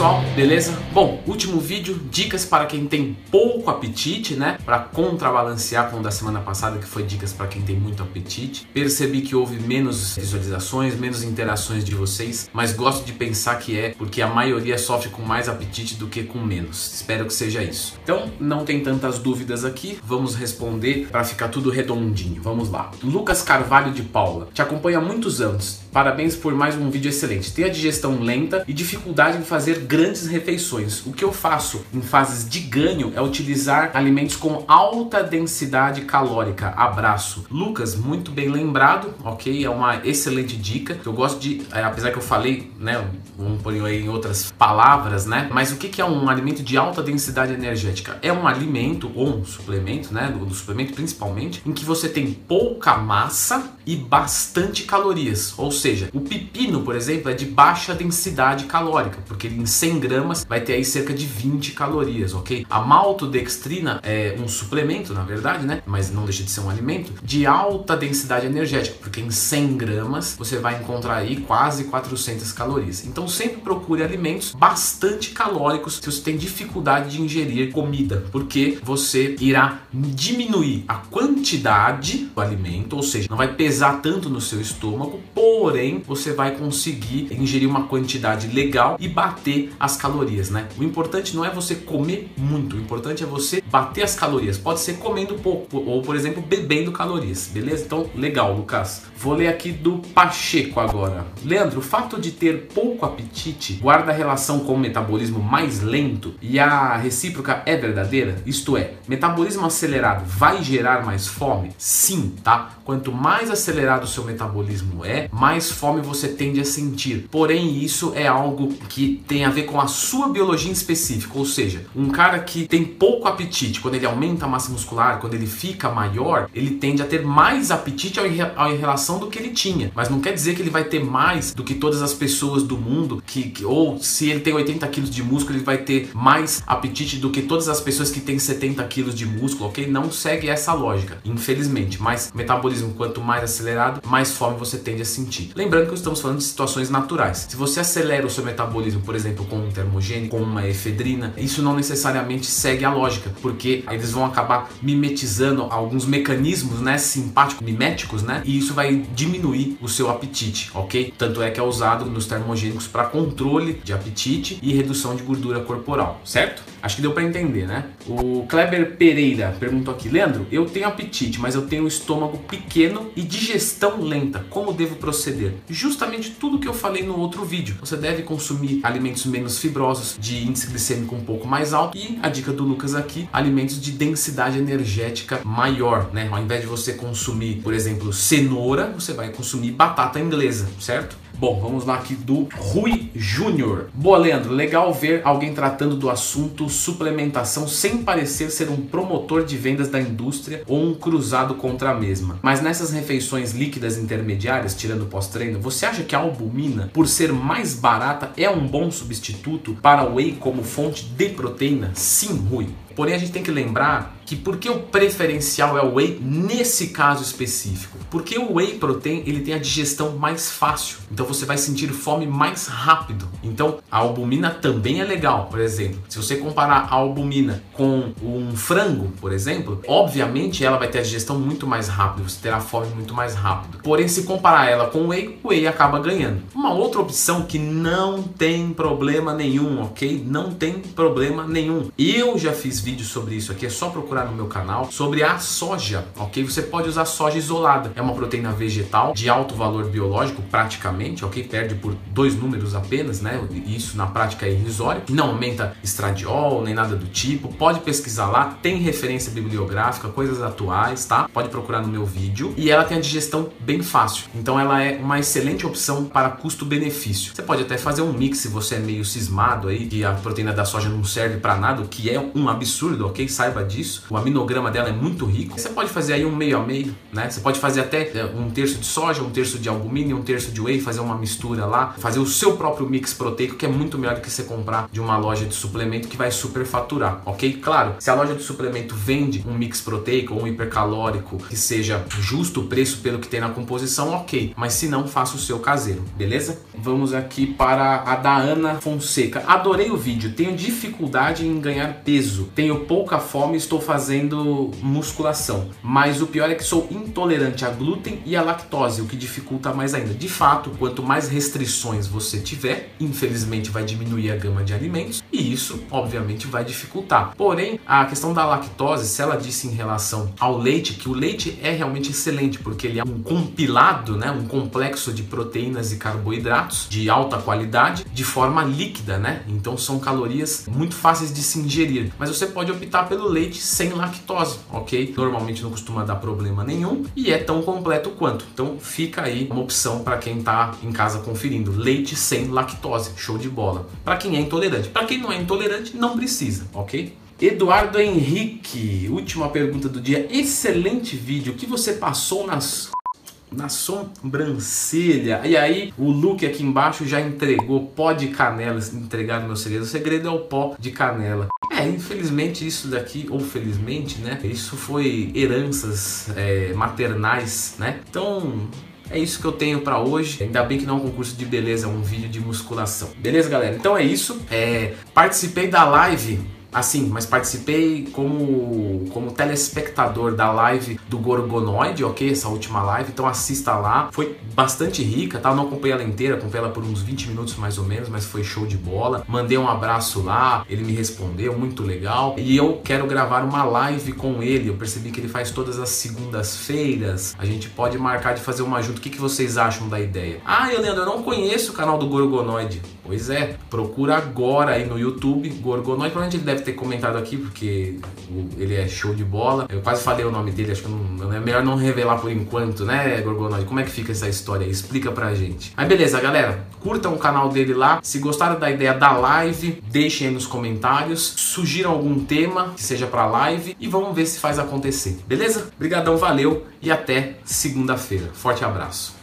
pessoal, beleza? Bom, último vídeo, dicas para quem tem pouco apetite, né? Para contrabalancear com o da semana passada, que foi dicas para quem tem muito apetite. Percebi que houve menos visualizações, menos interações de vocês, mas gosto de pensar que é porque a maioria sofre com mais apetite do que com menos. Espero que seja isso. Então, não tem tantas dúvidas aqui, vamos responder para ficar tudo redondinho. Vamos lá. Lucas Carvalho de Paula, te acompanha há muitos anos. Parabéns por mais um vídeo excelente. Tem a digestão lenta e dificuldade em fazer grandes refeições. O que eu faço em fases de ganho é utilizar alimentos com alta densidade calórica. Abraço. Lucas, muito bem lembrado, ok? É uma excelente dica. Eu gosto de, é, apesar que eu falei, né? Vamos pôr aí em outras palavras, né? Mas o que é um alimento de alta densidade energética? É um alimento ou um suplemento, né? Do, suplemento principalmente, em que você tem pouca massa e bastante calorias. Ou seja, o pepino, por exemplo, é de baixa densidade calórica, porque em 100 gramas vai ter aí cerca de 20 calorias, ok? A maltodextrina é um suplemento, na verdade, né? Mas não deixa de ser um alimento de alta densidade energética, porque em 100 gramas você vai encontrar aí quase 400 calorias. Então sempre procure alimentos bastante calóricos se você tem dificuldade de ingerir comida, porque você irá diminuir a quantidade do alimento, ou seja, não vai pesar tanto no seu estômago, porém você vai conseguir ingerir uma quantidade legal e bater as calorias, né? O importante não é você comer muito, o importante é você bater as calorias. Pode ser comendo pouco ou, por exemplo, bebendo calorias, beleza? Então, legal, Lucas. Vou ler aqui do Pacheco agora. Leandro, o fato de ter pouco apetite guarda relação com o metabolismo mais lento e a recíproca é verdadeira? Isto é, metabolismo acelerado vai gerar mais fome? Sim, tá? Quanto mais acelerado o seu metabolismo é, mais fome você tende a sentir. Porém, isso é algo que tem a ver com a sua biologia específica, ou seja, um cara que tem pouco apetite, quando ele aumenta a massa muscular, quando ele fica maior, ele tende a ter mais apetite ao, em relação do que ele tinha. Mas não quer dizer que ele vai ter mais do que todas as pessoas do mundo, que, que ou se ele tem 80 quilos de músculo, ele vai ter mais apetite do que todas as pessoas que têm 70 quilos de músculo, ok? Não segue essa lógica, infelizmente. Mas metabolismo, quanto mais acelerado, mais fome você tende a sentir. Lembrando que estamos falando de situações naturais. Se você acelera o seu metabolismo, por exemplo, com um termogênico, com uma efedrina, isso não necessariamente segue a lógica, porque eles vão acabar mimetizando alguns mecanismos, né, simpáticos, miméticos, né, e isso vai diminuir o seu apetite, ok? Tanto é que é usado nos termogênicos para controle de apetite e redução de gordura corporal, certo? Acho que deu para entender, né? O Kleber Pereira perguntou aqui, Leandro, eu tenho apetite, mas eu tenho um estômago pequeno e digestão lenta. Como devo proceder? Justamente tudo que eu falei no outro vídeo. Você deve consumir alimentos menos fibrosos, de índice glicêmico um pouco mais alto e a dica do Lucas aqui, alimentos de densidade energética maior, né? Ao invés de você consumir, por exemplo, cenoura, você vai consumir batata inglesa, certo? Bom, vamos lá aqui do Rui Júnior. Boa, Leandro. Legal ver alguém tratando do assunto suplementação sem parecer ser um promotor de vendas da indústria ou um cruzado contra a mesma. Mas nessas refeições líquidas intermediárias, tirando pós-treino, você acha que a albumina, por ser mais barata, é um bom substituto para o whey como fonte de proteína? Sim, Rui. Porém, a gente tem que lembrar que por que o preferencial é o whey nesse caso específico? Porque o whey protein ele tem a digestão mais fácil, então você vai sentir fome mais rápido. Então a albumina também é legal, por exemplo. Se você comparar a albumina com um frango, por exemplo, obviamente ela vai ter a digestão muito mais rápido, você terá fome muito mais rápido. Porém, se comparar ela com o whey, o whey acaba ganhando. Uma outra opção que não tem problema nenhum, ok? Não tem problema nenhum. Eu já fiz vídeos sobre isso aqui, é só procurar no meu canal, sobre a soja, ok? Você pode usar soja isolada, é uma proteína vegetal de alto valor biológico, praticamente, ok? Perde por dois números apenas, né? Isso na prática é irrisório, não aumenta estradiol, nem nada do tipo, pode pesquisar lá, tem referência bibliográfica, coisas atuais, tá? Pode procurar no meu vídeo e ela tem a digestão bem fácil, então ela é uma excelente opção para custo-benefício. Você pode até fazer um mix se você é meio cismado aí, que a proteína da soja não serve para nada, o que é um absurdo, ok? Saiba disso. O aminograma dela é muito rico. Você pode fazer aí um meio a meio, né? Você pode fazer até é, um terço de soja, um terço de albumínio, um terço de whey, fazer uma mistura lá, fazer o seu próprio mix proteico, que é muito melhor do que você comprar de uma loja de suplemento que vai super faturar, ok? Claro, se a loja de suplemento vende um mix proteico ou um hipercalórico que seja justo o preço pelo que tem na composição, ok. Mas se não, faça o seu caseiro, beleza? Vamos aqui para a da Ana Fonseca. Adorei o vídeo, tenho dificuldade em ganhar peso, tenho pouca fome, estou fazendo musculação, mas o pior é que sou intolerante a glúten e a lactose, o que dificulta mais ainda. De fato, quanto mais restrições você tiver, infelizmente vai diminuir a gama de alimentos e isso, obviamente, vai dificultar. Porém, a questão da lactose, se ela disse em relação ao leite, que o leite é realmente excelente porque ele é um compilado, né, um complexo de proteínas e carboidratos de alta qualidade de forma líquida, né? Então são calorias muito fáceis de se ingerir. Mas você pode optar pelo leite sem lactose, ok? Normalmente não costuma dar problema nenhum e é tão completo quanto. Então fica aí uma opção para quem está em casa conferindo: leite sem lactose, show de bola. Para quem é intolerante, para quem não é intolerante, não precisa, ok? Eduardo Henrique, última pergunta do dia. Excelente vídeo. Que você passou nas na sobrancelha. E aí, o Luke aqui embaixo já entregou pó de canela, entregar no meu segredo. O segredo é o pó de canela. É, infelizmente isso daqui, ou felizmente, né? Isso foi heranças é, maternais, né? Então, é isso que eu tenho para hoje. Ainda bem que não é um concurso de beleza, é um vídeo de musculação. Beleza, galera? Então é isso. É, participei da live Assim, mas participei como, como telespectador da live do Gorgonoid, ok? Essa última live, então assista lá. Foi bastante rica, tá? Não acompanhei ela inteira, acompanhei ela por uns 20 minutos mais ou menos, mas foi show de bola. Mandei um abraço lá, ele me respondeu, muito legal. E eu quero gravar uma live com ele. Eu percebi que ele faz todas as segundas-feiras. A gente pode marcar de fazer uma junto. O que, que vocês acham da ideia? Ah, Leandro, eu não conheço o canal do Gorgonoid. Pois é, procura agora aí no YouTube Gorgonoid. Provavelmente ele deve ter comentado aqui, porque ele é show de bola. Eu quase falei o nome dele, acho que não, é melhor não revelar por enquanto, né, Gorgonoid? Como é que fica essa história aí? Explica pra gente. Mas beleza, galera, curtam o canal dele lá. Se gostaram da ideia da live, deixem aí nos comentários. Sugiram algum tema que seja pra live e vamos ver se faz acontecer. Beleza? Obrigadão, valeu e até segunda-feira. Forte abraço.